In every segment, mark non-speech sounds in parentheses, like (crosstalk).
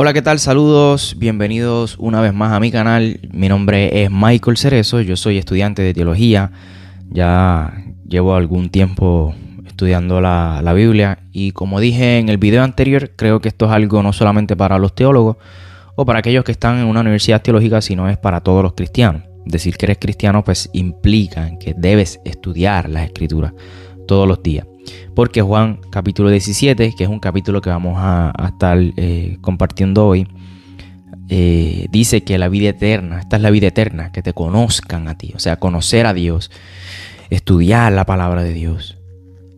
Hola, ¿qué tal? Saludos, bienvenidos una vez más a mi canal. Mi nombre es Michael Cerezo, yo soy estudiante de teología. Ya llevo algún tiempo estudiando la, la, Biblia y como dije en el video anterior, creo que esto es algo no solamente para los teólogos o para aquellos que están en una universidad teológica, sino es para todos los cristianos. Decir que eres cristiano pues implica que debes estudiar las escrituras todos los días. Porque Juan capítulo 17, que es un capítulo que vamos a, estar eh, compartiendo hoy, eh, dice que la vida eterna, esta es la vida eterna, que te conozcan a ti, o sea, conocer a Dios, estudiar la palabra de Dios,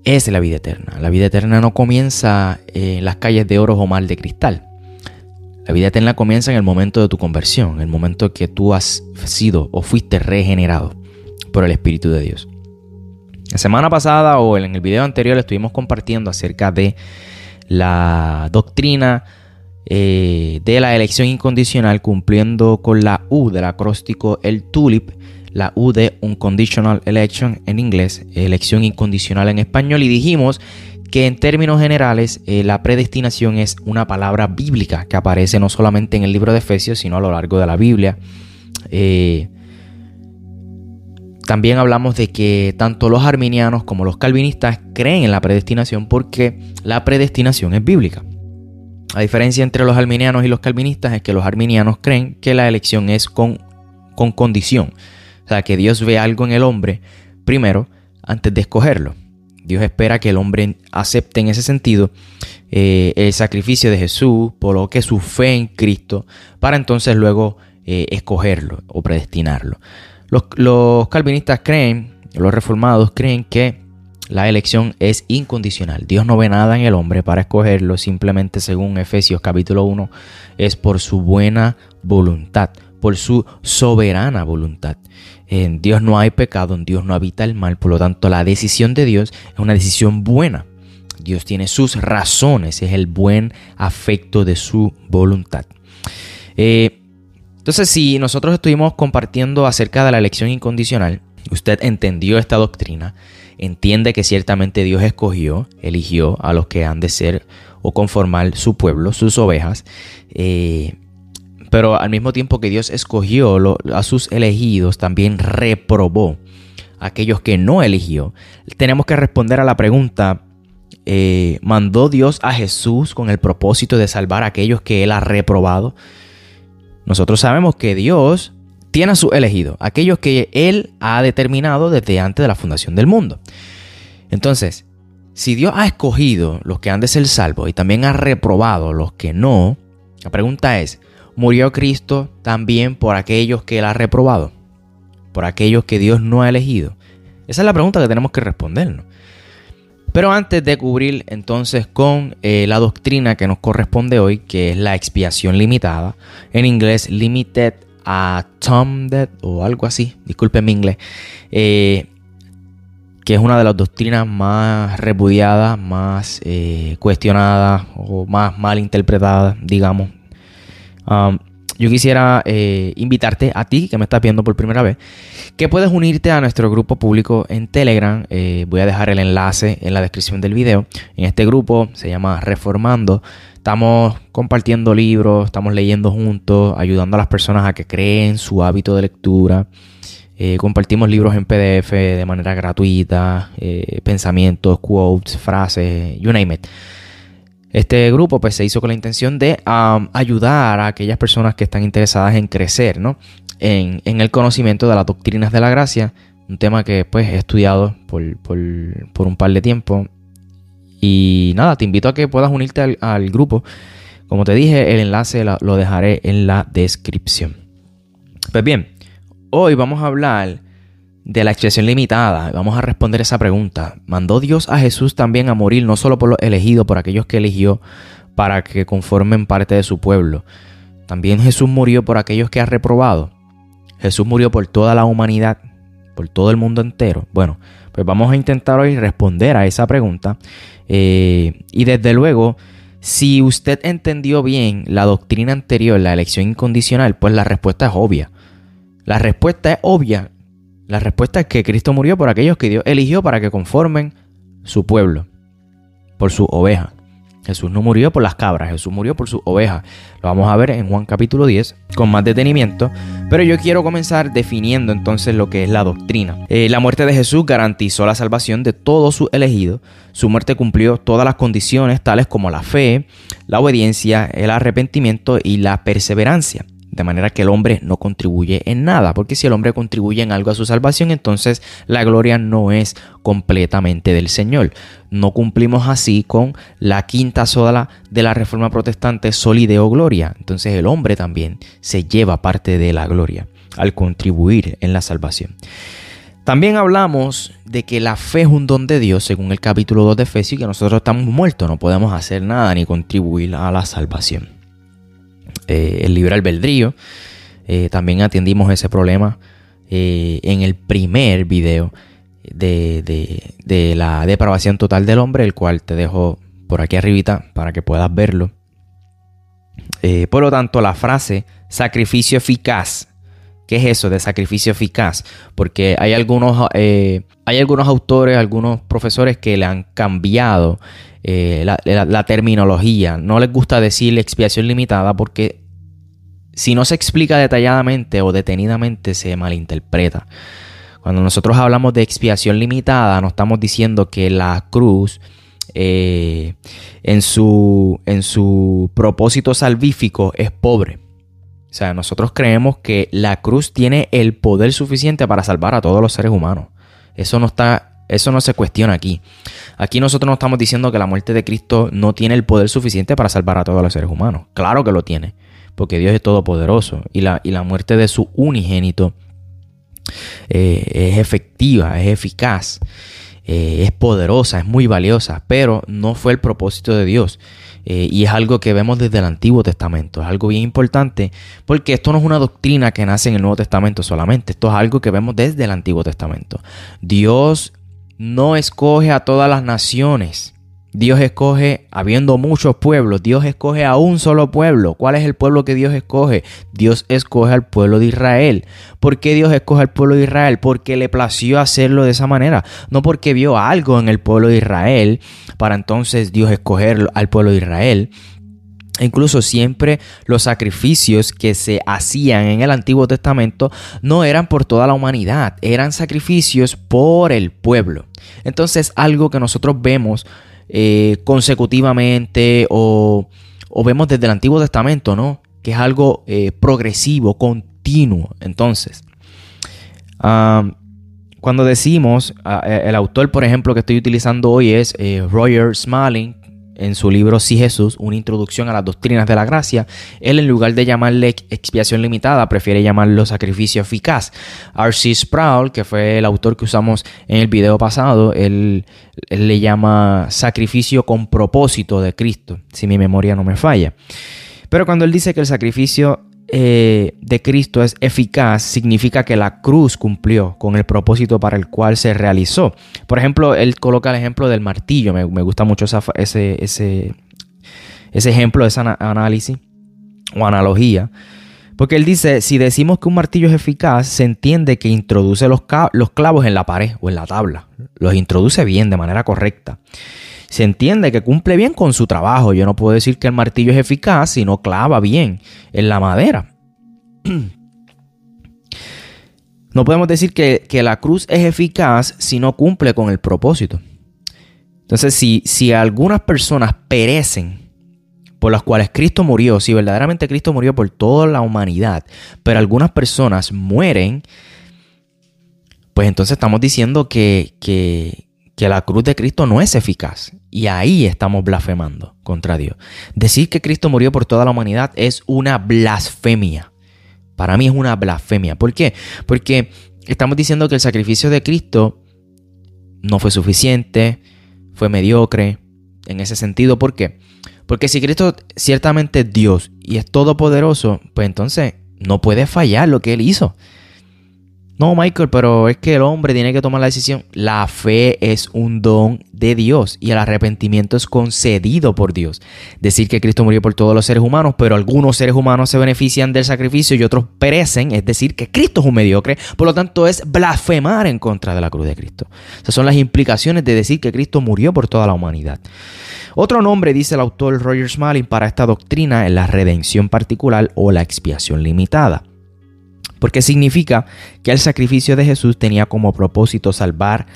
es la vida eterna. La vida eterna no comienza en las calles de oro o mal de cristal. La vida eterna comienza en el momento de tu conversión, en el momento que tú has sido o fuiste regenerado por el Espíritu de Dios. La semana pasada o en el video anterior estuvimos compartiendo acerca de la doctrina eh, de la elección incondicional cumpliendo con la U del acróstico el TULIP, la U de Unconditional Election en inglés, elección incondicional en español y dijimos que en términos generales eh, la predestinación es una palabra bíblica que aparece no solamente en el libro de Efesios sino a lo largo de la Biblia. Eh, también hablamos de que tanto los arminianos como los calvinistas creen en la predestinación porque la predestinación es bíblica. La diferencia entre los arminianos y los calvinistas es que los arminianos creen que la elección es con, con condición. O sea, que Dios ve algo en el hombre primero antes de escogerlo. Dios espera que el hombre acepte en ese sentido eh, el sacrificio de Jesús, por lo que su fe en Cristo, para entonces luego eh, escogerlo o predestinarlo. Los, calvinistas creen, los reformados creen que la elección es incondicional. Dios no ve nada en el hombre para escogerlo, simplemente según Efesios capítulo 1, es por su buena voluntad, por su soberana voluntad. En Dios no hay pecado, en Dios no habita el mal, por lo tanto la decisión de Dios es una decisión buena. Dios tiene sus razones, es el buen afecto de su voluntad. Eh, entonces, si nosotros estuvimos compartiendo acerca de la elección incondicional, usted entendió esta doctrina, entiende que ciertamente Dios escogió, eligió a los que han de ser o conformar su pueblo, sus ovejas, eh, pero al mismo tiempo que Dios escogió a sus elegidos, también reprobó a aquellos que no eligió. Tenemos que responder a la pregunta, eh, ¿mandó Dios a Jesús con el propósito de salvar a aquellos que Él ha reprobado? Nosotros sabemos que Dios tiene a su elegido, aquellos que Él ha determinado desde antes de la fundación del mundo. Entonces, si Dios ha escogido los que han de ser salvos y también ha reprobado los que no, la pregunta es, ¿murió Cristo también por aquellos que Él ha reprobado? ¿Por aquellos que Dios no ha elegido? Esa es la pregunta que tenemos que respondernos. Pero antes de cubrir entonces con eh, la doctrina que nos corresponde hoy, que es la expiación limitada, en inglés limited atonement o algo así, disculpen mi inglés, eh, que es una de las doctrinas más repudiadas, más eh, cuestionadas o más mal interpretadas, digamos. Um, yo quisiera eh, invitarte a ti que me estás viendo por primera vez, que puedes unirte a nuestro grupo público en Telegram. Eh, voy a dejar el enlace en la descripción del video. En este grupo se llama Reformando. Estamos compartiendo libros, estamos leyendo juntos, ayudando a las personas a que creen su hábito de lectura. Eh, compartimos libros en PDF de manera gratuita, pensamientos, quotes, frases, you name it. Este grupo pues, se hizo con la intención de ayudar a aquellas personas que están interesadas en crecer ¿no? en, el conocimiento de las doctrinas de la gracia, un tema que pues, he estudiado por, un par de tiempo. Y nada, te invito a que puedas unirte al, grupo. Como te dije, el enlace lo dejaré en la descripción. Pues bien, hoy vamos a hablar de la expresión limitada, vamos a responder esa pregunta. ¿Mandó Dios a Jesús también a morir, no solo por los elegidos, por aquellos que eligió, para que conformen parte de su pueblo? También Jesús murió por aquellos que ha reprobado. Jesús murió por toda la humanidad, por todo el mundo entero. Bueno, pues vamos a intentar hoy responder a esa pregunta. Eh, y desde luego, si usted entendió bien la doctrina anterior, la elección incondicional, pues la respuesta es obvia. La respuesta es obvia. La respuesta es que Cristo murió por aquellos que Dios eligió para que conformen su pueblo, por su oveja. Jesús no murió por las cabras, Jesús murió por su oveja. Lo vamos a ver en Juan capítulo 10 con más detenimiento. Pero yo quiero comenzar definiendo entonces lo que es la doctrina. Eh, la muerte de Jesús garantizó la salvación de todos sus elegidos. Su muerte cumplió todas las condiciones tales como la fe, la obediencia, el arrepentimiento y la perseverancia. De manera que el hombre no contribuye en nada, porque si el hombre contribuye en algo a su salvación, entonces la gloria no es completamente del Señor. No cumplimos así con la quinta sola de la reforma protestante, solideo gloria. Entonces el hombre también se lleva parte de la gloria al contribuir en la salvación. También hablamos de que la fe es un don de Dios, según el capítulo 2 de Efesios, y que nosotros estamos muertos, no podemos hacer nada ni contribuir a la salvación. Eh, el libre albedrío. Eh, también atendimos ese problema eh, en el primer video de, la depravación total del hombre, el cual te dejo por aquí arribita para que puedas verlo. por lo tanto, la frase sacrificio eficaz ¿Qué es eso de sacrificio eficaz? Porque hay algunos, hay algunos autores, algunos profesores que le han cambiado la, terminología. No les gusta decir expiación limitada porque si no se explica detalladamente o detenidamente se malinterpreta. Cuando nosotros hablamos de expiación limitada, no estamos diciendo que la cruz eh, en, su, en su propósito salvífico es pobre. O sea, nosotros creemos que la cruz tiene el poder suficiente para salvar a todos los seres humanos. Eso no está, eso no se cuestiona aquí. Aquí nosotros no estamos diciendo que la muerte de Cristo no tiene el poder suficiente para salvar a todos los seres humanos. Claro que lo tiene porque Dios es todopoderoso y la, y la muerte de su unigénito eh, es efectiva, es eficaz, eh, es poderosa, es muy valiosa, pero no fue el propósito de Dios. Eh, y es algo que vemos desde el Antiguo Testamento. Es algo bien importante porque esto no es una doctrina que nace en el Nuevo Testamento solamente. Esto es algo que vemos desde el Antiguo Testamento. Dios no escoge a todas las naciones. Dios escoge, habiendo muchos pueblos, Dios escoge a un solo pueblo. ¿Cuál es el pueblo que Dios escoge? Dios escoge al pueblo de Israel. ¿Por qué Dios escoge al pueblo de Israel? Porque le plació hacerlo de esa manera. No porque vio algo en el pueblo de Israel para entonces Dios escoger al pueblo de Israel. Incluso siempre los sacrificios que se hacían en el Antiguo Testamento no eran por toda la humanidad, eran sacrificios por el pueblo. Entonces algo que nosotros vemos eh, consecutivamente o, vemos desde el Antiguo Testamento, ¿no? Que es algo eh, progresivo, continuo. Entonces, cuando decimos, eh, el autor, por ejemplo, que estoy utilizando hoy es Roger Smalling, en su libro Sí Jesús, una introducción a las doctrinas de la gracia, él en lugar de llamarle expiación limitada, prefiere llamarlo sacrificio eficaz. R.C. Sproul, que fue el autor que usamos en el video pasado, él, le llama sacrificio con propósito de Cristo, si mi memoria no me falla. Pero cuando él dice que el sacrificio eh, de Cristo es eficaz, significa que la cruz cumplió con el propósito para el cual se realizó. Por ejemplo, él coloca el ejemplo del martillo. Me, gusta mucho ese, ese, ese ejemplo, ese análisis o analogía. Porque él dice, si decimos que un martillo es eficaz, se entiende que introduce los, clavos en la pared o en la tabla. Los introduce bien, de manera correcta se entiende que cumple bien con su trabajo. Yo no puedo decir que el martillo es eficaz si no clava bien en la madera. (clears throat) No podemos decir que, la cruz es eficaz si no cumple con el propósito. Entonces, si algunas personas perecen por las cuales Cristo murió, si verdaderamente Cristo murió por toda la humanidad, pero algunas personas mueren, pues entonces estamos diciendo que, que, que la cruz de Cristo no es eficaz. Y ahí estamos blasfemando contra Dios. Decir que Cristo murió por toda la humanidad es una blasfemia. Para mí es una blasfemia. ¿Por qué? Porque estamos diciendo que el sacrificio de Cristo no fue suficiente, fue mediocre en ese sentido. ¿Por qué? Porque si Cristo ciertamente es Dios y es todopoderoso, pues entonces no puede fallar lo que Él hizo. No, Michael, pero es que el hombre tiene que tomar la decisión. La fe es un don de Dios y el arrepentimiento es concedido por Dios. Decir que Cristo murió por todos los seres humanos, pero algunos seres humanos se benefician del sacrificio y otros perecen, es decir, que Cristo es un mediocre, por lo tanto es blasfemar en contra de la cruz de Cristo. Esas son las implicaciones de decir que Cristo murió por toda la humanidad. Otro nombre, dice el autor Roger Smalling, para esta doctrina es la redención particular o la expiación limitada porque significa que el sacrificio de Jesús tenía como propósito salvar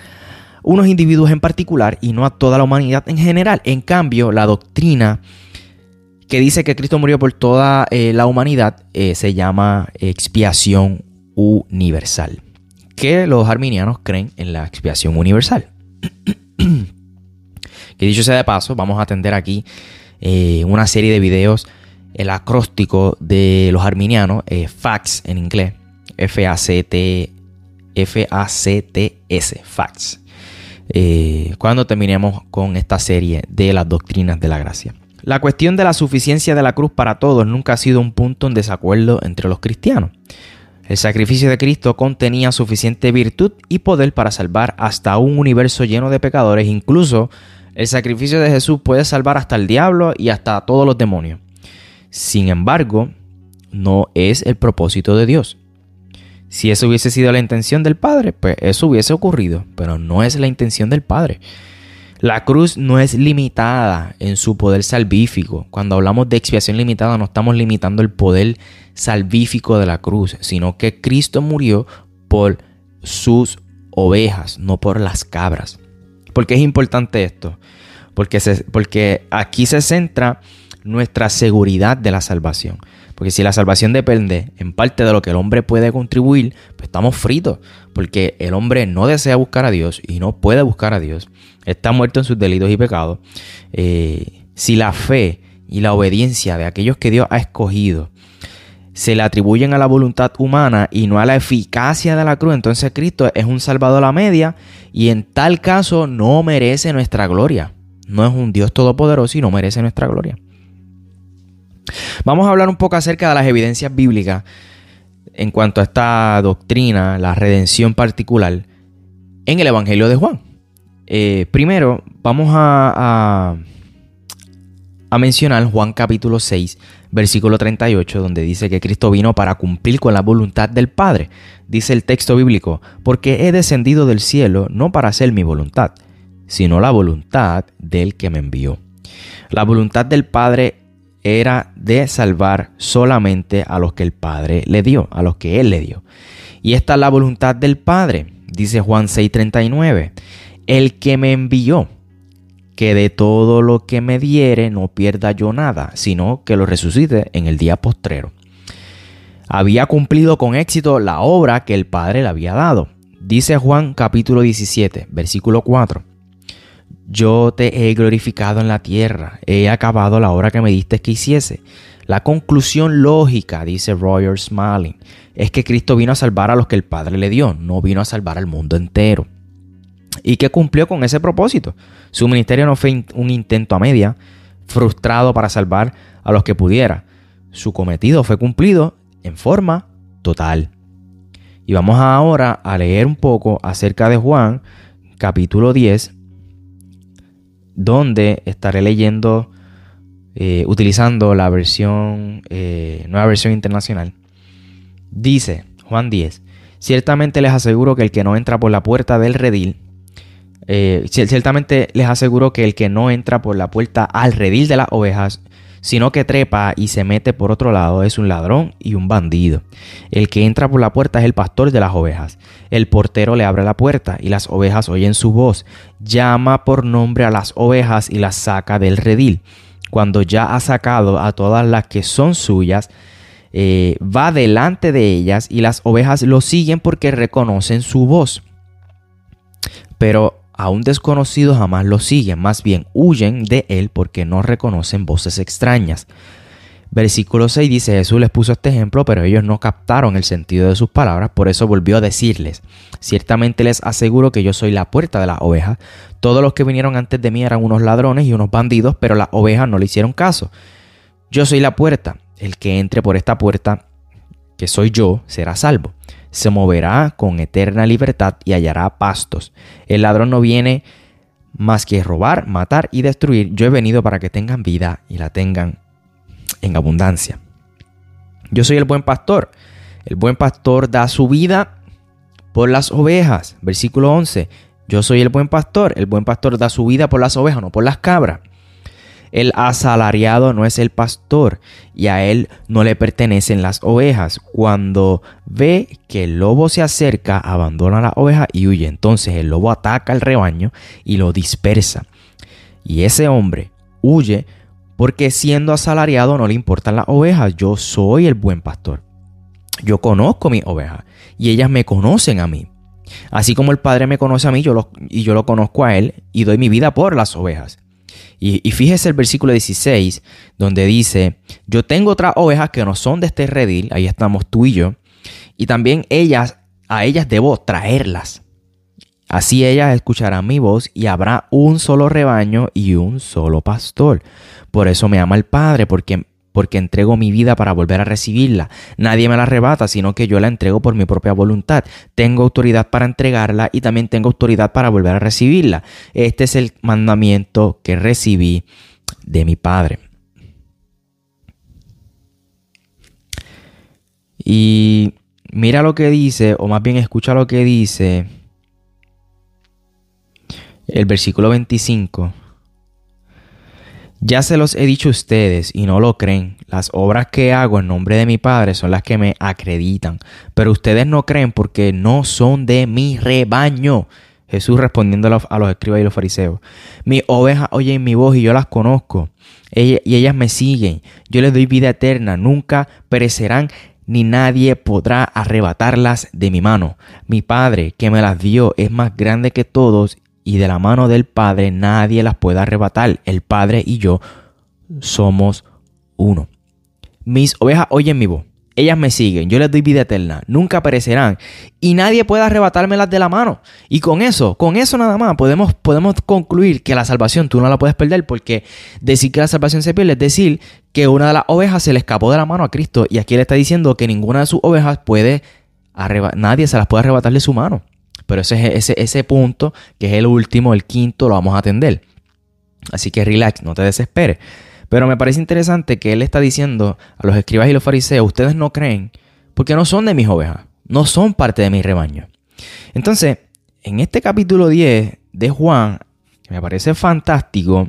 unos individuos en particular y no a toda la humanidad en general. En cambio, la doctrina que dice que Cristo murió por toda eh, la humanidad eh, se llama expiación universal, que los arminianos creen en la expiación universal. (clears throat) que dicho sea de paso, vamos a atender aquí eh, una serie de videos el acróstico de los arminianos, eh, fax en inglés, F-A-C-T, F-A-C-T-S, fax. Eh, cuando terminemos con esta serie de las doctrinas de la gracia. La cuestión de la suficiencia de la cruz para todos nunca ha sido un punto en desacuerdo entre los cristianos. El sacrificio de Cristo contenía suficiente virtud y poder para salvar hasta un universo lleno de pecadores. Incluso el sacrificio de Jesús puede salvar hasta el diablo y hasta todos los demonios. Sin embargo, no es el propósito de Dios. Si eso hubiese sido la intención del Padre, pues eso hubiese ocurrido, pero no es la intención del Padre. La cruz no es limitada en su poder salvífico. Cuando hablamos de expiación limitada no estamos limitando el poder salvífico de la cruz, sino que Cristo murió por sus ovejas, no por las cabras. ¿Por qué es importante esto? Porque, porque aquí se centra nuestra seguridad de la salvación. Porque si la salvación depende en parte de lo que el hombre puede contribuir, pues estamos fritos. Porque el hombre no desea buscar a Dios y no puede buscar a Dios. Está muerto en sus delitos y pecados. Eh, si la fe y la obediencia de aquellos que Dios ha escogido se le atribuyen a la voluntad humana y no a la eficacia de la cruz, entonces Cristo es un salvador a la media y en tal caso no merece nuestra gloria. No es un Dios todopoderoso y no merece nuestra gloria. Vamos a hablar un poco acerca de las evidencias bíblicas en cuanto a esta doctrina, la redención particular, en el Evangelio de Juan. Eh, primero, vamos a, a, mencionar Juan capítulo 6, versículo 38, donde dice que Cristo vino para cumplir con la voluntad del Padre. Dice el texto bíblico, porque he descendido del cielo no para hacer mi voluntad, sino la voluntad del que me envió. La voluntad del Padre era de salvar solamente a los que el Padre le dio, a los que Él le dio. Y esta es la voluntad del Padre, dice Juan 6:39, el que me envió, que de todo lo que me diere no pierda yo nada, sino que lo resucite en el día postrero. Había cumplido con éxito la obra que el Padre le había dado. Dice Juan capítulo 17, versículo 4 yo te he glorificado en la tierra, he acabado la obra que me diste que hiciese. La conclusión lógica, dice Roger Smalling, es que Cristo vino a salvar a los que el Padre le dio, no vino a salvar al mundo entero. Y que cumplió con ese propósito. Su ministerio no fue un intento a media, frustrado para salvar a los que pudiera. Su cometido fue cumplido en forma total. Y vamos ahora a leer un poco acerca de Juan, capítulo 10, donde estaré leyendo, eh, utilizando la versión, eh, nueva versión internacional. Dice Juan 10, ciertamente les aseguro que el que no entra por la puerta del redil, eh, ciertamente les aseguro que el que no entra por la puerta al redil de las ovejas, sino que trepa y se mete por otro lado es un ladrón y un bandido. El que entra por la puerta es el pastor de las ovejas. El portero le abre la puerta y las ovejas oyen su voz. Llama por nombre a las ovejas y las saca del redil. Cuando ya ha sacado a todas las que son suyas, eh, va delante de ellas y las ovejas lo siguen porque reconocen su voz. Pero a un desconocido jamás lo siguen, más bien huyen de él porque no reconocen voces extrañas. Versículo 6 dice, Jesús les puso este ejemplo, pero ellos no captaron el sentido de sus palabras, por eso volvió a decirles, ciertamente les aseguro que yo soy la puerta de las ovejas, todos los que vinieron antes de mí eran unos ladrones y unos bandidos, pero las ovejas no le hicieron caso. Yo soy la puerta, el que entre por esta puerta, que soy yo, será salvo. Se moverá con eterna libertad y hallará pastos. El ladrón no viene más que robar, matar y destruir. Yo he venido para que tengan vida y la tengan en abundancia. Yo soy el buen pastor. El buen pastor da su vida por las ovejas. Versículo 11. Yo soy el buen pastor. El buen pastor da su vida por las ovejas, no por las cabras. El asalariado no es el pastor y a él no le pertenecen las ovejas. Cuando ve que el lobo se acerca, abandona la oveja y huye. Entonces el lobo ataca al rebaño y lo dispersa. Y ese hombre huye porque siendo asalariado no le importan las ovejas. Yo soy el buen pastor. Yo conozco mis ovejas y ellas me conocen a mí. Así como el Padre me conoce a mí y yo lo conozco a Él y doy mi vida por las ovejas. Y, fíjese el versículo 16, donde dice, yo tengo otras ovejas que no son de este redil, ahí estamos tú y yo, y también ellas, a ellas debo traerlas. Así ellas escucharán mi voz y habrá un solo rebaño y un solo pastor. Por eso me ama el Padre, porque porque entrego mi vida para volver a recibirla. Nadie me la arrebata, sino que yo la entrego por mi propia voluntad. Tengo autoridad para entregarla y también tengo autoridad para volver a recibirla. Este es el mandamiento que recibí de mi Padre. Y mira lo que dice, o más bien escucha lo que dice el versículo 25. Ya se los he dicho a ustedes y no lo creen. Las obras que hago en nombre de mi Padre son las que me acreditan. Pero ustedes no creen porque no son de mi rebaño. Jesús respondiendo a los, escribas y los fariseos. Mis ovejas oyen mi voz y yo las conozco. y ellas me siguen. Yo les doy vida eterna. Nunca perecerán ni nadie podrá arrebatarlas de mi mano. Mi Padre que me las dio es más grande que todos y de la mano del Padre nadie las puede arrebatar. El Padre y yo somos uno. Mis ovejas oyen mi voz. Ellas me siguen, yo les doy vida eterna, nunca perecerán y nadie puede arrebatármelas de la mano. Y con eso, con eso nada más, podemos, podemos concluir que la salvación tú no la puedes perder porque decir que la salvación se pierde es decir que una de las ovejas se le escapó de la mano a Cristo y aquí le está diciendo que ninguna de sus ovejas puede nadie se las puede arrebatar de su mano. Pero ese, ese, ese punto, que es el último, el quinto, lo vamos a atender. Así que relax, no te desesperes. Pero me parece interesante que él está diciendo a los escribas y los fariseos, ustedes no creen porque no son de mis ovejas, no son parte de mi rebaño. Entonces, en este capítulo 10 de Juan, que me parece fantástico,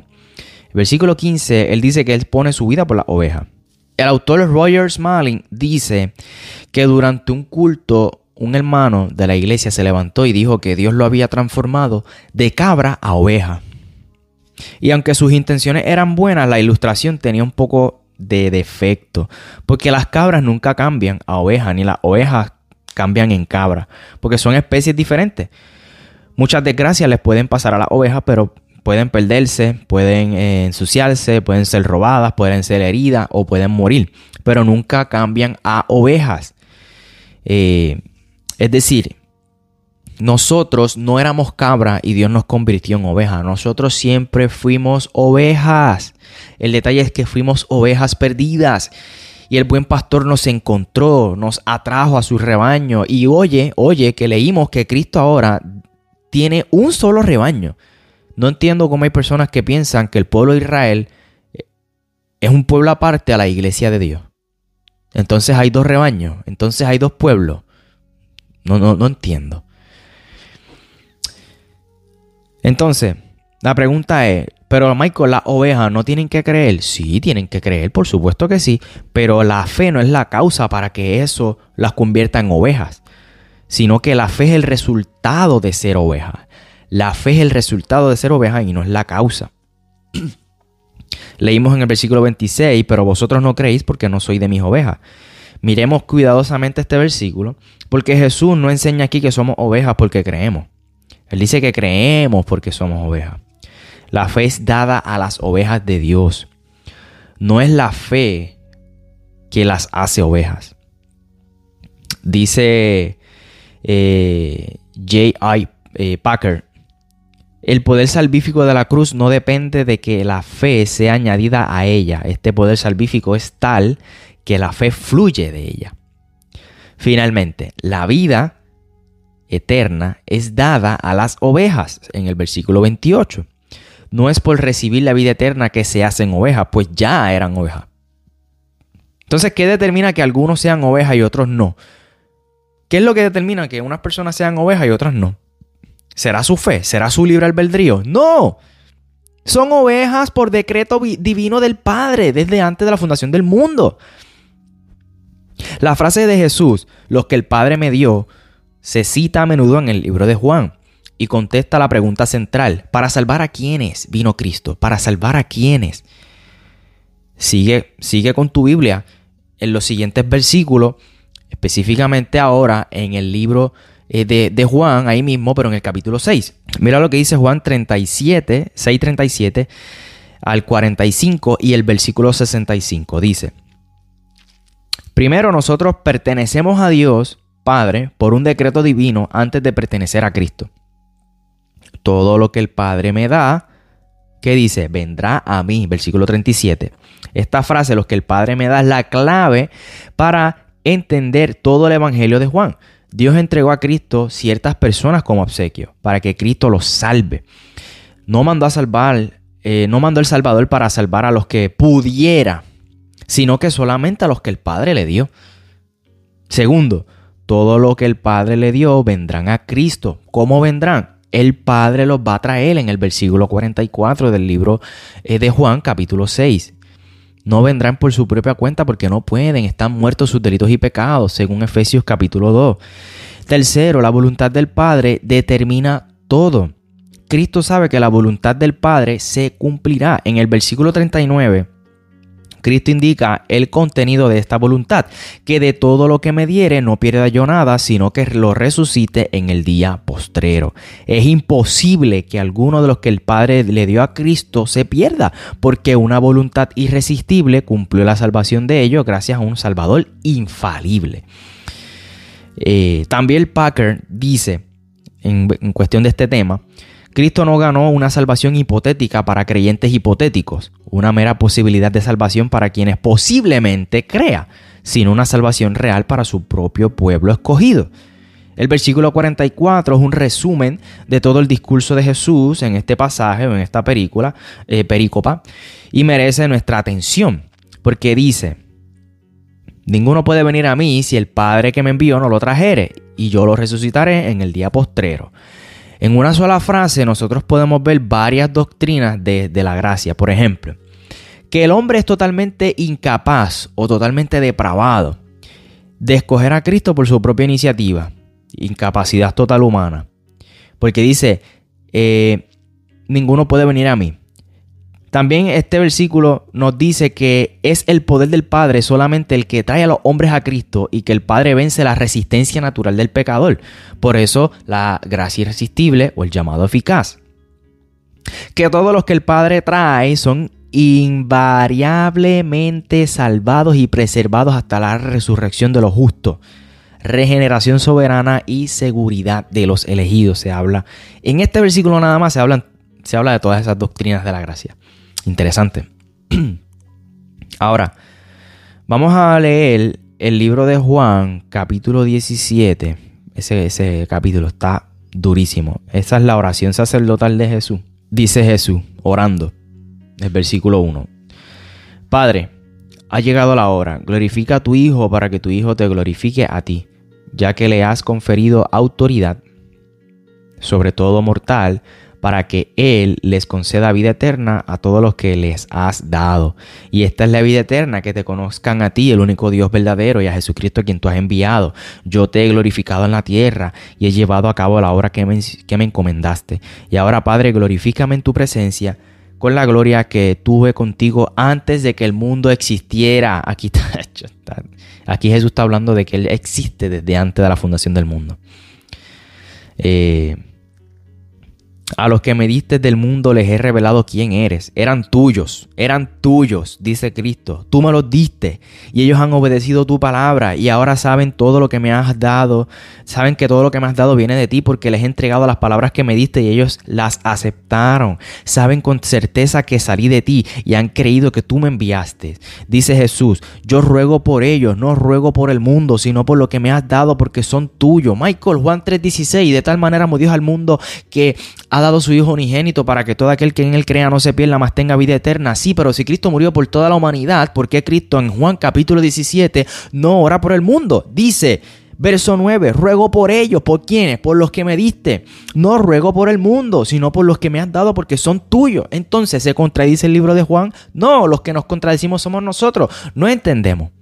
versículo 15, él dice que él pone su vida por la oveja. El autor Roger Smalling dice que durante un culto un hermano de la iglesia se levantó y dijo que Dios lo había transformado de cabra a oveja. Y aunque sus intenciones eran buenas, la ilustración tenía un poco de defecto, porque las cabras nunca cambian a oveja, ni las ovejas cambian en cabra, porque son especies diferentes. Muchas desgracias les pueden pasar a las ovejas, pero pueden perderse, pueden eh, ensuciarse, pueden ser robadas, pueden ser heridas o pueden morir, pero nunca cambian a ovejas. Eh, es decir, nosotros no éramos cabra y Dios nos convirtió en oveja. Nosotros siempre fuimos ovejas. El detalle es que fuimos ovejas perdidas. Y el buen pastor nos encontró, nos atrajo a su rebaño. Y oye, oye, que leímos que Cristo ahora tiene un solo rebaño. No entiendo cómo hay personas que piensan que el pueblo de Israel es un pueblo aparte a la iglesia de Dios. Entonces hay dos rebaños, entonces hay dos pueblos. No, no, no entiendo. Entonces, la pregunta es, pero Michael, las ovejas no tienen que creer. Sí, tienen que creer, por supuesto que sí, pero la fe no es la causa para que eso las convierta en ovejas, sino que la fe es el resultado de ser oveja. La fe es el resultado de ser oveja y no es la causa. (clears throat) Leímos en el versículo 26, pero vosotros no creéis porque no sois de mis ovejas. Miremos cuidadosamente este versículo, porque Jesús no enseña aquí que somos ovejas porque creemos. Él dice que creemos porque somos ovejas. La fe es dada a las ovejas de Dios. No es la fe que las hace ovejas. Dice eh, J.I. Eh, Packer, el poder salvífico de la cruz no depende de que la fe sea añadida a ella. Este poder salvífico es tal que la fe fluye de ella. Finalmente, la vida eterna es dada a las ovejas en el versículo 28. No es por recibir la vida eterna que se hacen ovejas, pues ya eran ovejas. Entonces, ¿qué determina que algunos sean ovejas y otros no? ¿Qué es lo que determina que unas personas sean ovejas y otras no? ¿Será su fe? ¿Será su libre albedrío? No. Son ovejas por decreto divino del Padre desde antes de la fundación del mundo. La frase de Jesús, los que el Padre me dio, se cita a menudo en el libro de Juan y contesta la pregunta central, ¿para salvar a quiénes vino Cristo? ¿Para salvar a quiénes? Sigue, sigue con tu Biblia en los siguientes versículos, específicamente ahora en el libro eh, de, Juan, ahí mismo, pero en el capítulo 6. Mira lo que dice Juan 37, 6:37 al 45 y el versículo 65. Dice, primero nosotros pertenecemos a Dios, Padre, por un decreto divino antes de pertenecer a Cristo. Todo lo que el Padre me da, ¿qué dice? Vendrá a mí, versículo 37. Esta frase, lo que el Padre me da, es la clave para entender todo el Evangelio de Juan. Dios entregó a Cristo ciertas personas como obsequio para que Cristo los salve. No mandó a salvar, eh, no mandó el Salvador para salvar a los que pudiera, sino que solamente a los que el Padre le dio. Segundo, todo lo que el Padre le dio vendrán a Cristo. ¿Cómo vendrán? El Padre los va a traer en el versículo 44 del libro eh, de Juan capítulo 6 no vendrán por su propia cuenta porque no pueden, están muertos sus delitos y pecados, según Efesios capítulo 2. Tercero, la voluntad del Padre determina todo. Cristo sabe que la voluntad del Padre se cumplirá. En el versículo 39 Cristo indica el contenido de esta voluntad, que de todo lo que me diere no pierda yo nada, sino que lo resucite en el día postrero. Es imposible que alguno de los que el Padre le dio a Cristo se pierda, porque una voluntad irresistible cumplió la salvación de ellos gracias a un Salvador infalible. Eh, también Packer dice, en cuestión de este tema, Cristo no ganó una salvación hipotética para creyentes hipotéticos, una mera posibilidad de salvación para quienes posiblemente crea, sino una salvación real para su propio pueblo escogido. El versículo 44 es un resumen de todo el discurso de Jesús en este pasaje o en esta película, eh, perícopa, y merece nuestra atención, porque dice, Ninguno puede venir a mí si el Padre que me envió no lo trajere, y yo lo resucitaré en el día postrero. En una sola frase nosotros podemos ver varias doctrinas de, la gracia. Por ejemplo, que el hombre es totalmente incapaz o totalmente depravado de escoger a Cristo por su propia iniciativa. Incapacidad total humana. Porque dice, eh, ninguno puede venir a mí. También este versículo nos dice que es el poder del Padre solamente el que trae a los hombres a Cristo y que el Padre vence la resistencia natural del pecador. Por eso la gracia irresistible o el llamado eficaz. Que todos los que el Padre trae son invariablemente salvados y preservados hasta la resurrección de los justos. Regeneración soberana y seguridad de los elegidos se habla. En este versículo nada más se, se habla de todas esas doctrinas de la gracia. Interesante. (clears throat) Ahora, vamos a leer el libro de Juan, capítulo 17. Ese, ese capítulo está durísimo. Esa es la oración sacerdotal de Jesús. Dice Jesús, orando, el versículo 1. Padre, ha llegado la hora. Glorifica a tu Hijo para que tu Hijo te glorifique a ti, ya que le has conferido autoridad sobre todo mortal para que Él les conceda vida eterna a todos los que les has dado. Y esta es la vida eterna, que te conozcan a ti, el único Dios verdadero, y a Jesucristo quien tú has enviado. Yo te he glorificado en la tierra y he llevado a cabo la obra que me, encomendaste. Y ahora, Padre, glorifícame en tu presencia con la gloria que tuve contigo antes de que el mundo existiera. Aquí, (laughs) aquí Jesús está hablando de que Él existe desde antes de la fundación del mundo. Eh, A los que me diste del mundo les he revelado quién eres. Eran tuyos, eran tuyos, dice Cristo. Tú me los diste y ellos han obedecido tu palabra y ahora saben todo lo que me has dado. Saben que todo lo que me has dado viene de ti porque les he entregado las palabras que me diste y ellos las aceptaron. Saben con certeza que salí de ti y han creído que tú me enviaste. Dice Jesús, yo ruego por ellos, no ruego por el mundo, sino por lo que me has dado porque son tuyos. Michael Juan 3:16, de tal manera amó Dios al mundo que ha dado su Hijo unigénito para que todo aquel que en Él crea no se pierda, más tenga vida eterna. Sí, pero si Cristo murió por toda la humanidad, ¿por qué Cristo en Juan capítulo 17 no ora por el mundo? Dice, Verso 9, ruego por ellos, ¿por quiénes? Por los que me diste. No ruego por el mundo, sino por los que me has dado porque son tuyos. Entonces, ¿se contradice el libro de Juan? No, los que nos contradicimos somos nosotros. No entendemos.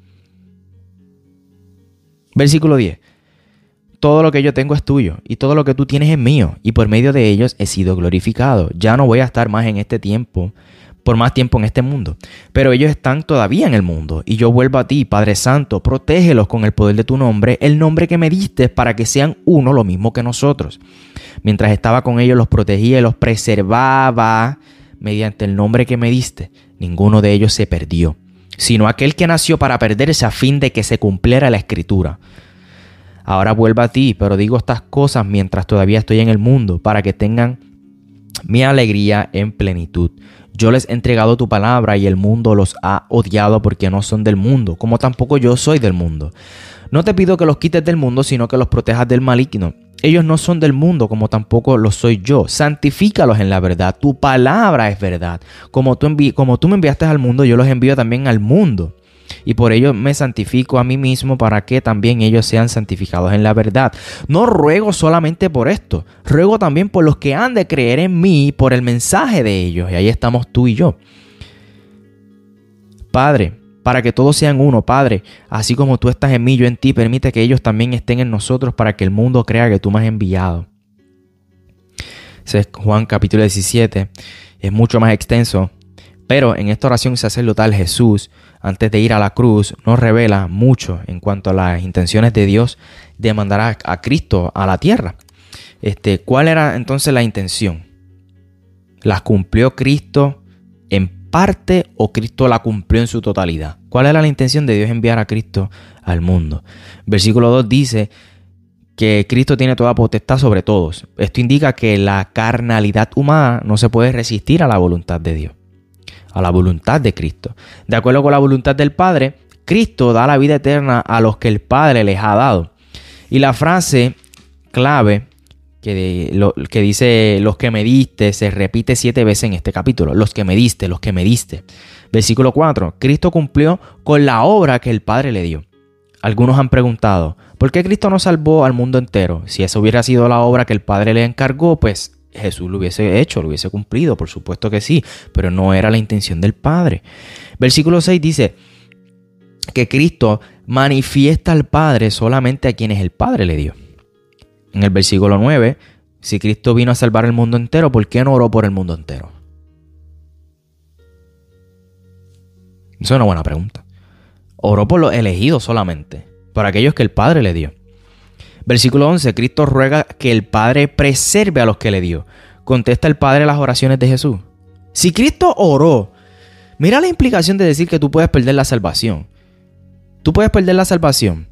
Versículo 10 todo lo que yo tengo es tuyo y todo lo que tú tienes es mío y por medio de ellos he sido glorificado. Ya no voy a estar más en este tiempo, por más tiempo en este mundo, pero ellos están todavía en el mundo y yo vuelvo a ti, Padre Santo, protégelos con el poder de tu nombre, el nombre que me diste para que sean uno lo mismo que nosotros. Mientras estaba con ellos los protegía y los preservaba mediante el nombre que me diste. Ninguno de ellos se perdió, sino aquel que nació para perderse a fin de que se cumpliera la escritura. Ahora vuelvo a ti, pero digo estas cosas mientras todavía estoy en el mundo, para que tengan mi alegría en plenitud. Yo les he entregado tu palabra y el mundo los ha odiado porque no son del mundo, como tampoco yo soy del mundo. No te pido que los quites del mundo, sino que los protejas del maligno. Ellos no son del mundo, como tampoco lo soy yo. Santifícalos en la verdad. Tu palabra es verdad. Como tú, como tú me enviaste al mundo, yo los envío también al mundo y por ello me santifico a mí mismo para que también ellos sean santificados en la verdad. No ruego solamente por esto, ruego también por los que han de creer en mí por el mensaje de ellos. Y ahí estamos tú y yo. Padre, para que todos sean uno, Padre, así como tú estás en mí, yo en ti, permite que ellos también estén en nosotros para que el mundo crea que tú me has enviado. Juan capítulo 17, es mucho más extenso, pero en esta oración sacerdotal Jesús antes de ir a la cruz, nos revela mucho en cuanto a las intenciones de Dios de mandar a, Cristo a la tierra. Este, ¿Cuál era entonces la intención? ¿Las cumplió Cristo en parte o Cristo la cumplió en su totalidad? ¿Cuál era la intención de Dios enviar a Cristo al mundo? Versículo 2 dice que Cristo tiene toda potestad sobre todos. Esto indica que la carnalidad humana no se puede resistir a la voluntad de Dios a la voluntad de Cristo. De acuerdo con la voluntad del Padre, Cristo da la vida eterna a los que el Padre les ha dado. Y la frase clave que, que dice los que me diste se repite siete veces en este capítulo. Los que me diste, los que me diste. Versículo 4. Cristo cumplió con la obra que el Padre le dio. Algunos han preguntado, ¿por qué Cristo no salvó al mundo entero? Si esa hubiera sido la obra que el Padre le encargó, pues Jesús lo hubiese hecho, lo hubiese cumplido, por supuesto que sí, pero no era la intención del Padre. Versículo 6 dice que Cristo manifiesta al Padre solamente a quienes el Padre le dio. En el versículo 9, si Cristo vino a salvar el mundo entero, ¿por qué no oró por el mundo entero? Esa es una buena pregunta. Oró por los elegidos solamente, por aquellos que el Padre le dio. Versículo 11, Cristo ruega que el Padre preserve a los que le dio. Contesta el Padre las oraciones de Jesús. Si Cristo oró, mira la implicación de decir que tú puedes perder la salvación. Tú puedes perder la salvación.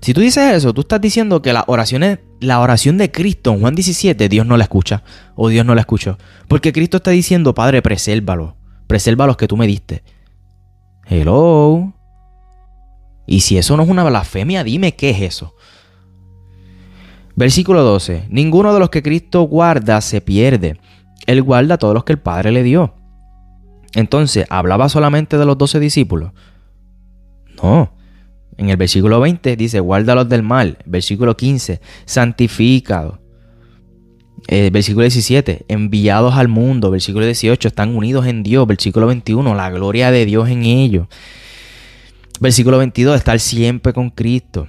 Si tú dices eso, tú estás diciendo que la oración, la oración de Cristo en Juan 17, Dios no la escucha o Dios no la escuchó. Porque Cristo está diciendo, Padre, presérvalo. Preserva los que tú me diste. Hello. Y si eso no es una blasfemia, dime qué es eso. Versículo 12. Ninguno de los que Cristo guarda se pierde. Él guarda a todos los que el Padre le dio. Entonces, ¿hablaba solamente de los doce discípulos? No. En el versículo 20 dice, guárdalos del mal. Versículo 15, santificado. Eh, versículo 17, enviados al mundo. Versículo 18, están unidos en Dios. Versículo 21, la gloria de Dios en ellos. Versículo 22, estar siempre con Cristo.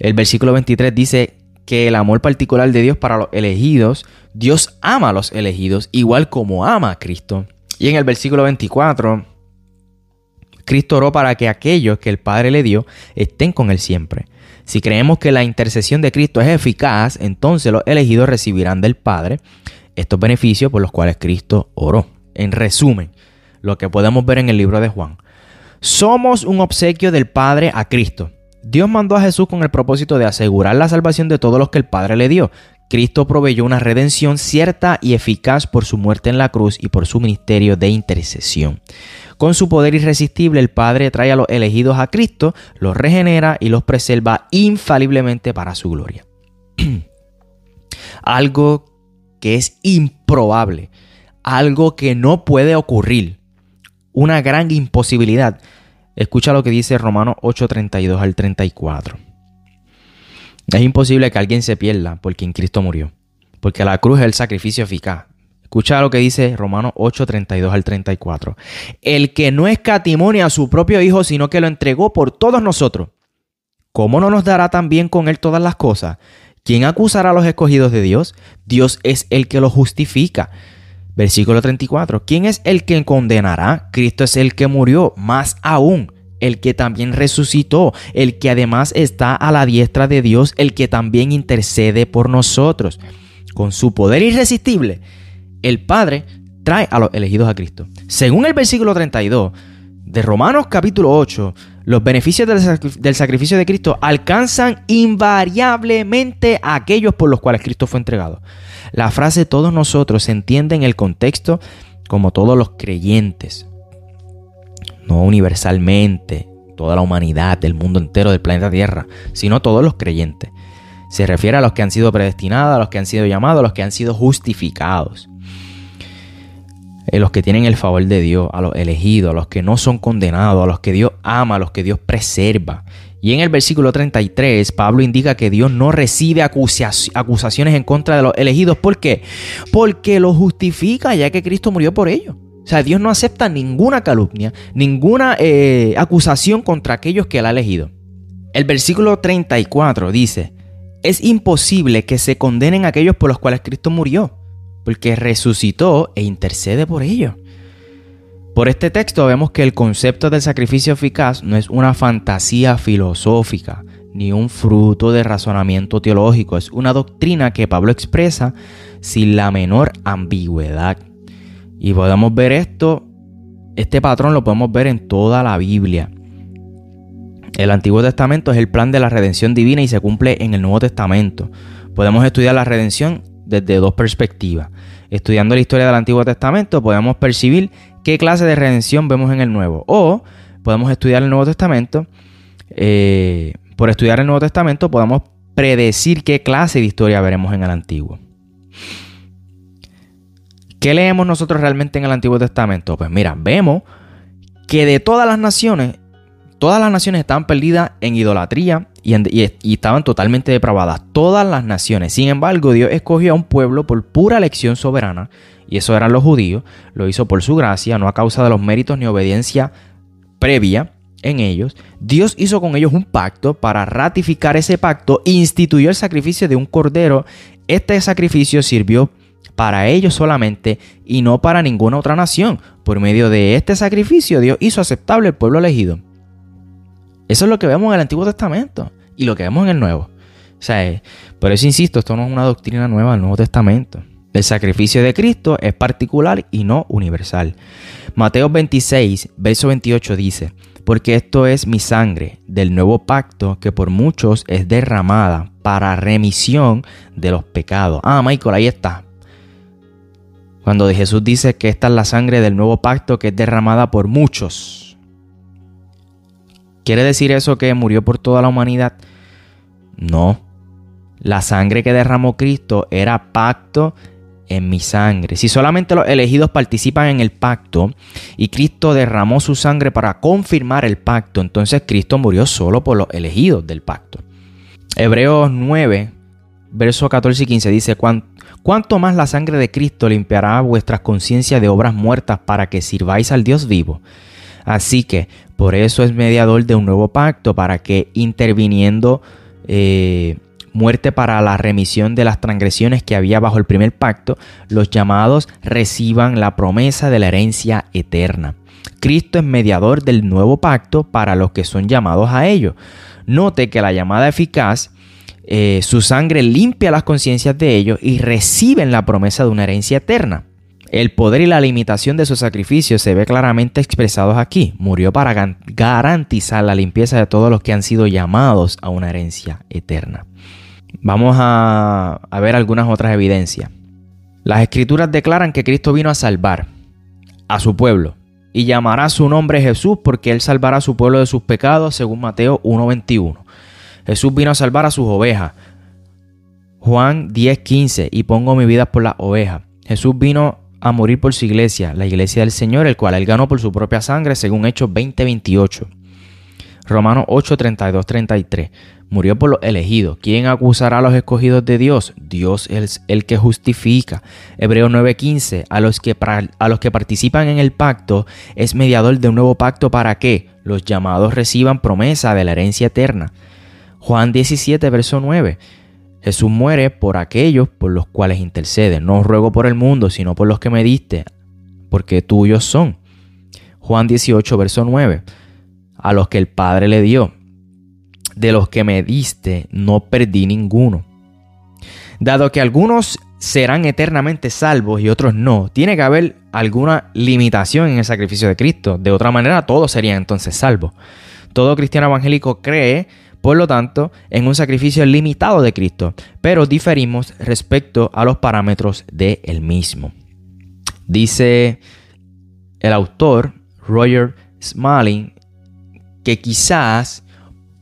El versículo 23 dice que el amor particular de Dios para los elegidos, Dios ama a los elegidos igual como ama a Cristo. Y en el versículo 24, Cristo oró para que aquellos que el Padre le dio estén con Él siempre. Si creemos que la intercesión de Cristo es eficaz, entonces los elegidos recibirán del Padre estos beneficios por los cuales Cristo oró. En resumen, lo que podemos ver en el libro de Juan. Somos un obsequio del Padre a Cristo. Dios mandó a Jesús con el propósito de asegurar la salvación de todos los que el Padre le dio. Cristo proveyó una redención cierta y eficaz por su muerte en la cruz y por su ministerio de intercesión. Con su poder irresistible, el Padre trae a los elegidos a Cristo, los regenera y los preserva infaliblemente para su gloria. (clears throat) algo que es improbable, algo que no puede ocurrir, una gran imposibilidad. Escucha lo que dice Romanos 8:32 al 34. Es imposible que alguien se pierda porque en Cristo murió, porque la cruz es el sacrificio eficaz. Escucha lo que dice Romanos 8, 32 al 34. El que no escatimonia a su propio Hijo, sino que lo entregó por todos nosotros. ¿Cómo no nos dará también con él todas las cosas? ¿Quién acusará a los escogidos de Dios? Dios es el que los justifica. Versículo 34. ¿Quién es el que condenará? Cristo es el que murió, más aún el que también resucitó, el que además está a la diestra de Dios, el que también intercede por nosotros. Con su poder irresistible, el Padre trae a los elegidos a Cristo. Según el versículo 32 de Romanos capítulo 8, los beneficios del sacrificio de Cristo alcanzan invariablemente a aquellos por los cuales Cristo fue entregado. La frase todos nosotros se entiende en el contexto como todos los creyentes no universalmente, toda la humanidad, del mundo entero, del planeta Tierra, sino todos los creyentes. Se refiere a los que han sido predestinados, a los que han sido llamados, a los que han sido justificados. A los que tienen el favor de Dios, a los elegidos, a los que no son condenados, a los que Dios ama, a los que Dios preserva. Y en el versículo 33, Pablo indica que Dios no recibe acusaciones en contra de los elegidos. ¿Por qué? Porque los justifica ya que Cristo murió por ellos. O sea, Dios no acepta ninguna calumnia, ninguna eh, acusación contra aquellos que Él ha elegido. El versículo 34 dice, es imposible que se condenen aquellos por los cuales Cristo murió, porque resucitó e intercede por ellos. Por este texto vemos que el concepto del sacrificio eficaz no es una fantasía filosófica, ni un fruto de razonamiento teológico, es una doctrina que Pablo expresa sin la menor ambigüedad. Y podemos ver esto, este patrón lo podemos ver en toda la Biblia. El Antiguo Testamento es el plan de la redención divina y se cumple en el Nuevo Testamento. Podemos estudiar la redención desde dos perspectivas. Estudiando la historia del Antiguo Testamento podemos percibir qué clase de redención vemos en el Nuevo. O podemos estudiar el Nuevo Testamento. Eh, por estudiar el Nuevo Testamento podemos predecir qué clase de historia veremos en el Antiguo. ¿Qué leemos nosotros realmente en el Antiguo Testamento? Pues mira, vemos que de todas las naciones, todas las naciones estaban perdidas en idolatría y, estaban totalmente depravadas. Todas las naciones. Sin embargo, Dios escogió a un pueblo por pura elección soberana, y eso eran los judíos. Lo hizo por su gracia, no a causa de los méritos ni obediencia previa en ellos. Dios hizo con ellos un pacto para ratificar ese pacto, instituyó el sacrificio de un cordero. Este sacrificio sirvió para ellos solamente y no para ninguna otra nación. Por medio de este sacrificio Dios hizo aceptable el pueblo elegido. Eso es lo que vemos en el Antiguo Testamento y lo que vemos en el Nuevo. O sea, eh, por eso insisto, esto no es una doctrina nueva del Nuevo Testamento. El sacrificio de Cristo es particular y no universal. Mateo 26, verso 28 dice, porque esto es mi sangre del nuevo pacto que por muchos es derramada para remisión de los pecados. Ah, Michael, ahí está. Cuando Jesús dice que esta es la sangre del nuevo pacto que es derramada por muchos. ¿Quiere decir eso que murió por toda la humanidad? No. La sangre que derramó Cristo era pacto en mi sangre. Si solamente los elegidos participan en el pacto y Cristo derramó su sangre para confirmar el pacto, entonces Cristo murió solo por los elegidos del pacto. Hebreos 9, versos 14 y 15 dice, ¿Cuánto más la sangre de Cristo limpiará vuestras conciencias de obras muertas para que sirváis al Dios vivo? Así que por eso es mediador de un nuevo pacto, para que interviniendo eh, muerte para la remisión de las transgresiones que había bajo el primer pacto, los llamados reciban la promesa de la herencia eterna. Cristo es mediador del nuevo pacto para los que son llamados a ello. Note que la llamada eficaz, eh, su sangre limpia las conciencias de ellos y reciben la promesa de una herencia eterna. El poder y la limitación de su sacrificio se ve claramente expresados aquí. Murió para garantizar la limpieza de todos los que han sido llamados a una herencia eterna. Vamos a, ver algunas otras evidencias. Las escrituras declaran que Cristo vino a salvar a su pueblo y llamará su nombre Jesús porque él salvará a su pueblo de sus pecados según Mateo 1.21. Jesús vino a salvar a sus ovejas. Juan 10.15 y pongo mi vida por las ovejas. Jesús vino a morir por su iglesia, la iglesia del Señor, el cual él ganó por su propia sangre, según Hechos 20:28. Romanos 8, 33. Murió por los elegidos. ¿Quién acusará a los escogidos de Dios? Dios es el que justifica. Hebreo 9:15. A, los que, a los que participan en el pacto es mediador de un nuevo pacto para que los llamados reciban promesa de la herencia eterna. Juan 17, verso 9. Jesús muere por aquellos por los cuales intercede. No ruego por el mundo, sino por los que me diste, porque tuyos son. Juan 18, verso 9. A los que el Padre le dio. De los que me diste, no perdí ninguno. Dado que algunos serán eternamente salvos y otros no, tiene que haber alguna limitación en el sacrificio de Cristo. De otra manera, todos serían entonces salvos. Todo cristiano evangélico cree por lo tanto, en un sacrificio limitado de Cristo, pero diferimos respecto a los parámetros de él mismo. Dice el autor Roger Smalling que quizás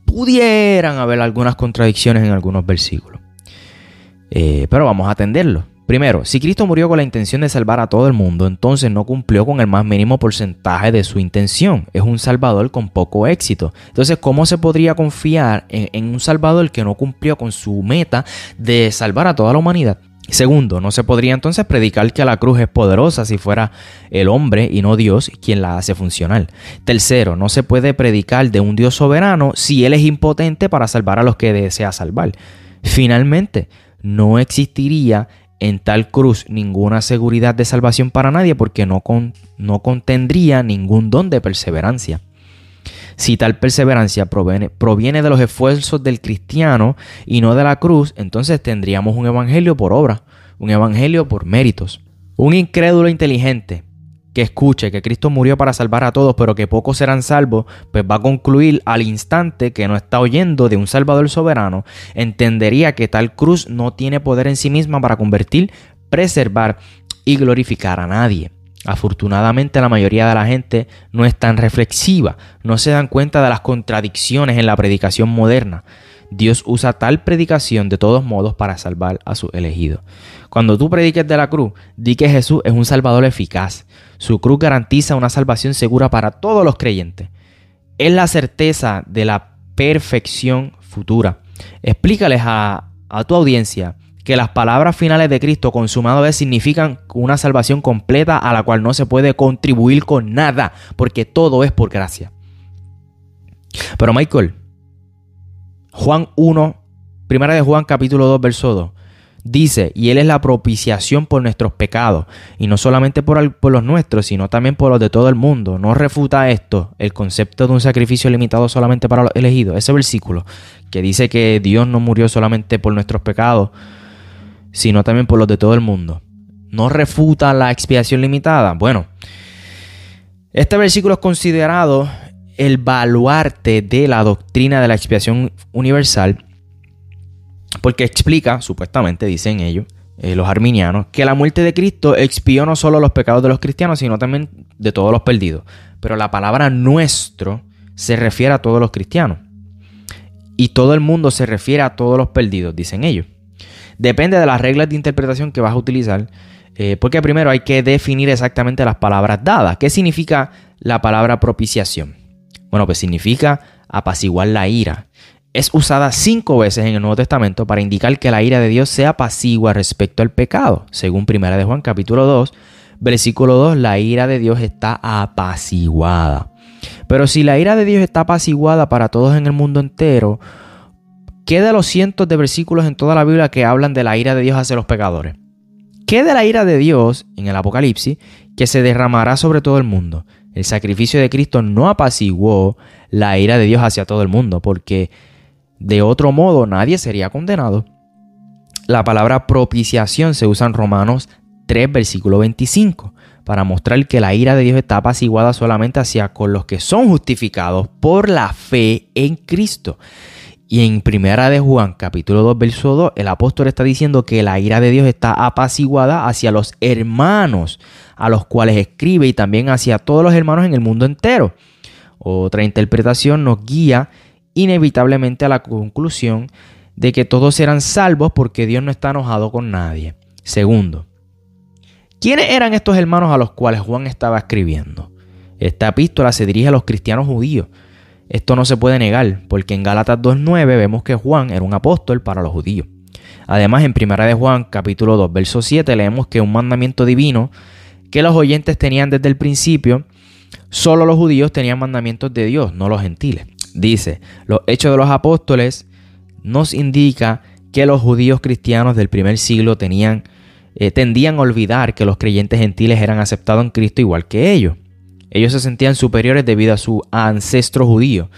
pudieran haber algunas contradicciones en algunos versículos. Eh, pero vamos a atenderlo. Primero, si Cristo murió con la intención de salvar a todo el mundo, entonces no cumplió con el más mínimo porcentaje de su intención. Es un Salvador con poco éxito. Entonces, ¿cómo se podría confiar en, un Salvador que no cumplió con su meta de salvar a toda la humanidad? Segundo, no se podría entonces predicar que la cruz es poderosa si fuera el hombre y no Dios quien la hace funcionar. Tercero, no se puede predicar de un Dios soberano si Él es impotente para salvar a los que desea salvar. Finalmente, no existiría en tal cruz ninguna seguridad de salvación para nadie porque no, no contendría ningún don de perseverancia. Si tal perseverancia proviene, proviene de los esfuerzos del cristiano y no de la cruz, entonces tendríamos un evangelio por obra, un evangelio por méritos. Un incrédulo inteligente que escuche que Cristo murió para salvar a todos, pero que pocos serán salvos, pues va a concluir al instante que no está oyendo de un Salvador soberano, entendería que tal cruz no tiene poder en sí misma para convertir, preservar y glorificar a nadie. Afortunadamente la mayoría de la gente no es tan reflexiva, no se dan cuenta de las contradicciones en la predicación moderna. Dios usa tal predicación de todos modos para salvar a su elegido. Cuando tú prediques de la cruz, di que Jesús es un salvador eficaz. Su cruz garantiza una salvación segura para todos los creyentes. Es la certeza de la perfección futura. Explícales a, tu audiencia que las palabras finales de Cristo consumado significan una salvación completa a la cual no se puede contribuir con nada, porque todo es por gracia. Pero Michael, Juan 1, primera de Juan capítulo 2, verso 2. Dice, y Él es la propiciación por nuestros pecados, y no solamente por, por, los nuestros, sino también por los de todo el mundo. No refuta esto, el concepto de un sacrificio limitado solamente para los elegidos. Ese versículo que dice que Dios no murió solamente por nuestros pecados, sino también por los de todo el mundo. No refuta la expiación limitada. Bueno, este versículo es considerado el baluarte de la doctrina de la expiación universal, porque explica, supuestamente dicen ellos, eh, los arminianos, que la muerte de Cristo expió no solo los pecados de los cristianos, sino también de todos los perdidos. Pero la palabra nuestro se refiere a todos los cristianos. Y todo el mundo se refiere a todos los perdidos, dicen ellos. Depende de las reglas de interpretación que vas a utilizar, eh, porque primero hay que definir exactamente las palabras dadas. ¿Qué significa la palabra propiciación? Bueno, pues significa apaciguar la ira. Es usada cinco veces en el Nuevo Testamento para indicar que la ira de Dios sea apacigua respecto al pecado. Según 1 de Juan capítulo 2, versículo 2, la ira de Dios está apaciguada. Pero si la ira de Dios está apaciguada para todos en el mundo entero, ¿qué de los cientos de versículos en toda la Biblia que hablan de la ira de Dios hacia los pecadores? ¿Qué de la ira de Dios en el Apocalipsis que se derramará sobre todo el mundo? El sacrificio de Cristo no apaciguó la ira de Dios hacia todo el mundo, porque de otro modo nadie sería condenado. La palabra propiciación se usa en Romanos 3, versículo 25, para mostrar que la ira de Dios está apaciguada solamente hacia con los que son justificados por la fe en Cristo. Y en Primera de Juan, capítulo 2, verso 2, el apóstol está diciendo que la ira de Dios está apaciguada hacia los hermanos a los cuales escribe y también hacia todos los hermanos en el mundo entero. Otra interpretación nos guía inevitablemente a la conclusión de que todos serán salvos porque Dios no está enojado con nadie. Segundo, ¿quiénes eran estos hermanos a los cuales Juan estaba escribiendo? Esta epístola se dirige a los cristianos judíos esto no se puede negar, porque en Gálatas 2.9 vemos que Juan era un apóstol para los judíos. Además, en 1 de Juan, capítulo 2, verso 7, leemos que un mandamiento divino que los oyentes tenían desde el principio, solo los judíos tenían mandamientos de Dios, no los gentiles. Dice, los hechos de los apóstoles nos indica que los judíos cristianos del primer siglo tenían, eh, tendían a olvidar que los creyentes gentiles eran aceptados en Cristo igual que ellos. Ellos se sentían superiores debido a su ancestro judío.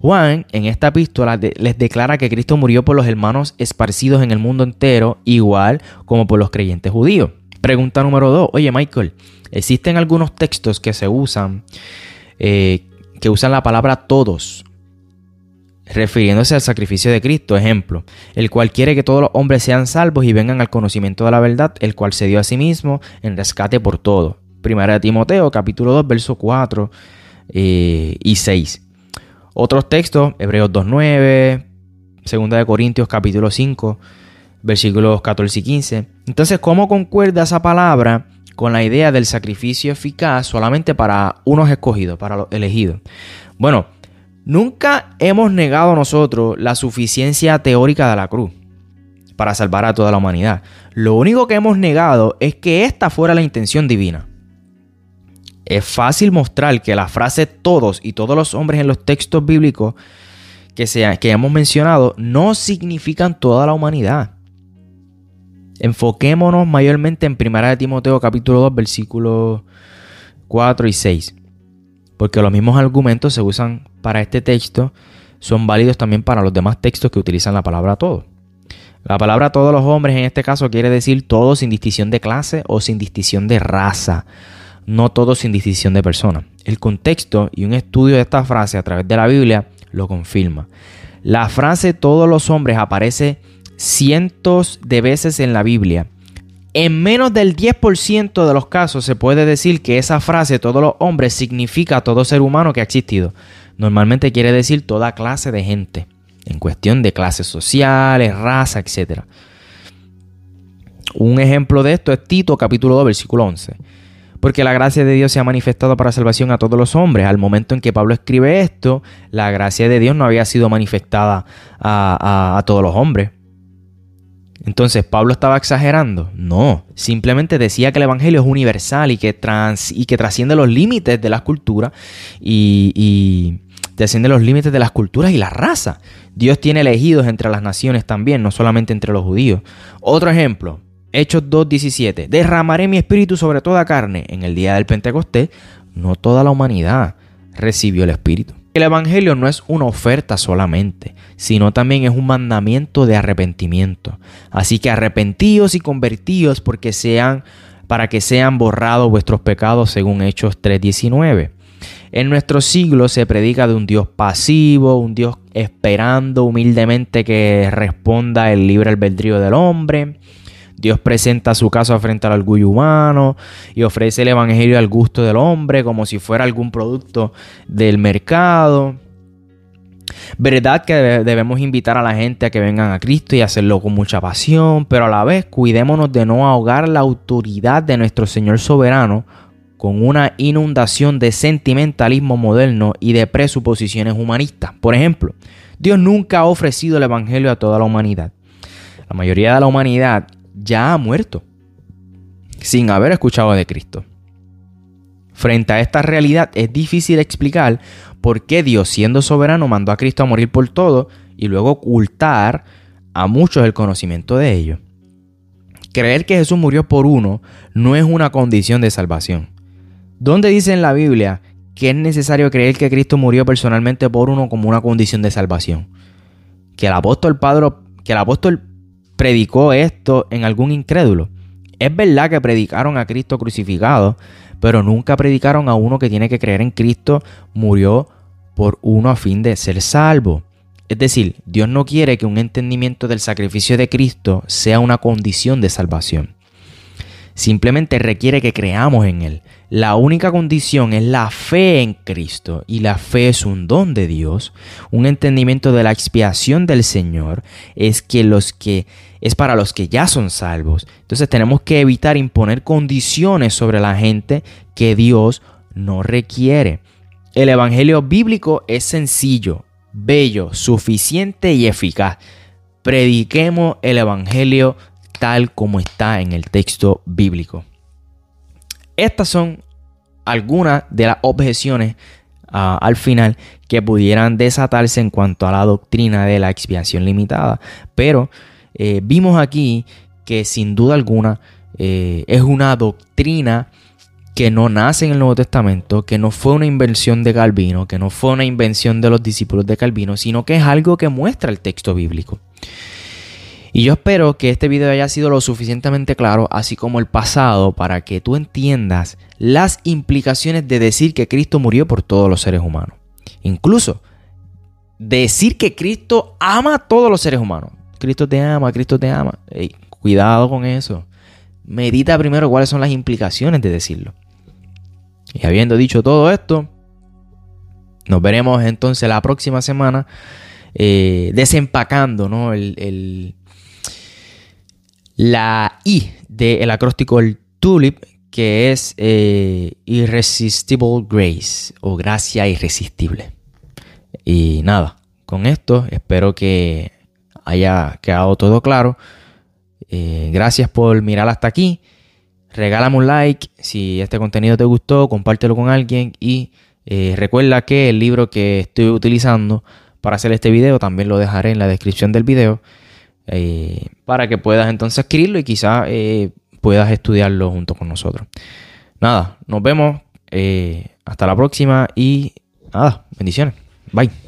Juan en esta epístola les declara que Cristo murió por los hermanos esparcidos en el mundo entero, igual como por los creyentes judíos. Pregunta número 2. Oye Michael, existen algunos textos que se usan, eh, que usan la palabra todos, refiriéndose al sacrificio de Cristo. Ejemplo, el cual quiere que todos los hombres sean salvos y vengan al conocimiento de la verdad, el cual se dio a sí mismo en rescate por todo. Primera de Timoteo, capítulo 2, versos 4 eh, y 6. Otros textos, Hebreos 2.9, Segunda de Corintios, capítulo 5, versículos 14 y 15. Entonces, ¿cómo concuerda esa palabra con la idea del sacrificio eficaz solamente para unos escogidos, para los elegidos? Bueno, nunca hemos negado nosotros la suficiencia teórica de la cruz para salvar a toda la humanidad. Lo único que hemos negado es que esta fuera la intención divina. Es fácil mostrar que la frase todos y todos los hombres en los textos bíblicos que, que hemos mencionado no significan toda la humanidad. Enfoquémonos mayormente en 1 de Timoteo capítulo 2 versículos 4 y 6. Porque los mismos argumentos se usan para este texto, son válidos también para los demás textos que utilizan la palabra todos. La palabra todos los hombres en este caso quiere decir todos sin distinción de clase o sin distinción de raza no todo sin distinción de persona. El contexto y un estudio de esta frase a través de la Biblia lo confirma. La frase todos los hombres aparece cientos de veces en la Biblia. En menos del 10% de los casos se puede decir que esa frase todos los hombres significa todo ser humano que ha existido. Normalmente quiere decir toda clase de gente, en cuestión de clases sociales, raza, etc. Un ejemplo de esto es Tito capítulo 2 versículo 11 porque la gracia de Dios se ha manifestado para salvación a todos los hombres. Al momento en que Pablo escribe esto, la gracia de Dios no había sido manifestada a, todos los hombres. Entonces, ¿Pablo estaba exagerando? No, simplemente decía que el Evangelio es universal y que, trans, y que trasciende los límites de las culturas y, y trasciende los límites de las culturas y la raza. Dios tiene elegidos entre las naciones también, no solamente entre los judíos. Otro ejemplo, Hechos 2.17. Derramaré mi espíritu sobre toda carne. En el día del Pentecostés, no toda la humanidad recibió el espíritu. El Evangelio no es una oferta solamente, sino también es un mandamiento de arrepentimiento. Así que arrepentíos y convertíos porque sean, para que sean borrados vuestros pecados según Hechos 3.19. En nuestro siglo se predica de un Dios pasivo, un Dios esperando humildemente que responda el libre albedrío del hombre. Dios presenta su caso frente al orgullo humano y ofrece el Evangelio al gusto del hombre como si fuera algún producto del mercado. Verdad que debemos invitar a la gente a que vengan a Cristo y hacerlo con mucha pasión, pero a la vez cuidémonos de no ahogar la autoridad de nuestro Señor soberano con una inundación de sentimentalismo moderno y de presuposiciones humanistas. Por ejemplo, Dios nunca ha ofrecido el Evangelio a toda la humanidad. La mayoría de la humanidad ya ha muerto sin haber escuchado de Cristo. Frente a esta realidad es difícil explicar por qué Dios, siendo soberano, mandó a Cristo a morir por todo y luego ocultar a muchos el conocimiento de ello. Creer que Jesús murió por uno no es una condición de salvación. ¿Dónde dice en la Biblia que es necesario creer que Cristo murió personalmente por uno como una condición de salvación. Que el apóstol Pedro, que el apóstol predicó esto en algún incrédulo. Es verdad que predicaron a Cristo crucificado, pero nunca predicaron a uno que tiene que creer en Cristo murió por uno a fin de ser salvo. Es decir, Dios no quiere que un entendimiento del sacrificio de Cristo sea una condición de salvación. Simplemente requiere que creamos en Él. La única condición es la fe en Cristo y la fe es un don de Dios. Un entendimiento de la expiación del Señor es que los que es para los que ya son salvos. Entonces tenemos que evitar imponer condiciones sobre la gente que Dios no requiere. El evangelio bíblico es sencillo, bello, suficiente y eficaz. Prediquemos el Evangelio tal como está en el texto bíblico. Estas son algunas de las objeciones ah, al final que pudieran desatarse en cuanto a la doctrina de la expiación limitada. Pero eh, vimos aquí que sin duda alguna eh, es una doctrina que no nace en el Nuevo Testamento, que no fue una invención de Calvino, que no fue una invención de los discípulos de Calvino, sino que es algo que muestra el texto bíblico. Y yo espero que este video haya sido lo suficientemente claro, así como el pasado, para que tú entiendas las implicaciones de decir que Cristo murió por todos los seres humanos. Incluso decir que Cristo ama a todos los seres humanos. Cristo te ama, Cristo te ama. cuidado con eso. Medita primero cuáles son las implicaciones de decirlo. Y habiendo dicho todo esto, nos veremos entonces la próxima semana eh, desempacando ¿no? el, la I del acróstico el tulip, que es eh, Irresistible Grace o gracia irresistible. Y nada, con esto espero que haya quedado todo claro. Eh, gracias por mirar hasta aquí regálame un like si este contenido te gustó, compártelo con alguien y eh, recuerda que el libro que estoy utilizando para hacer este video también lo dejaré en la descripción del video eh, para que puedas entonces adquirirlo y quizás puedas estudiarlo junto con nosotros. Nada, nos vemos. hasta la próxima y nada, bendiciones. Bye.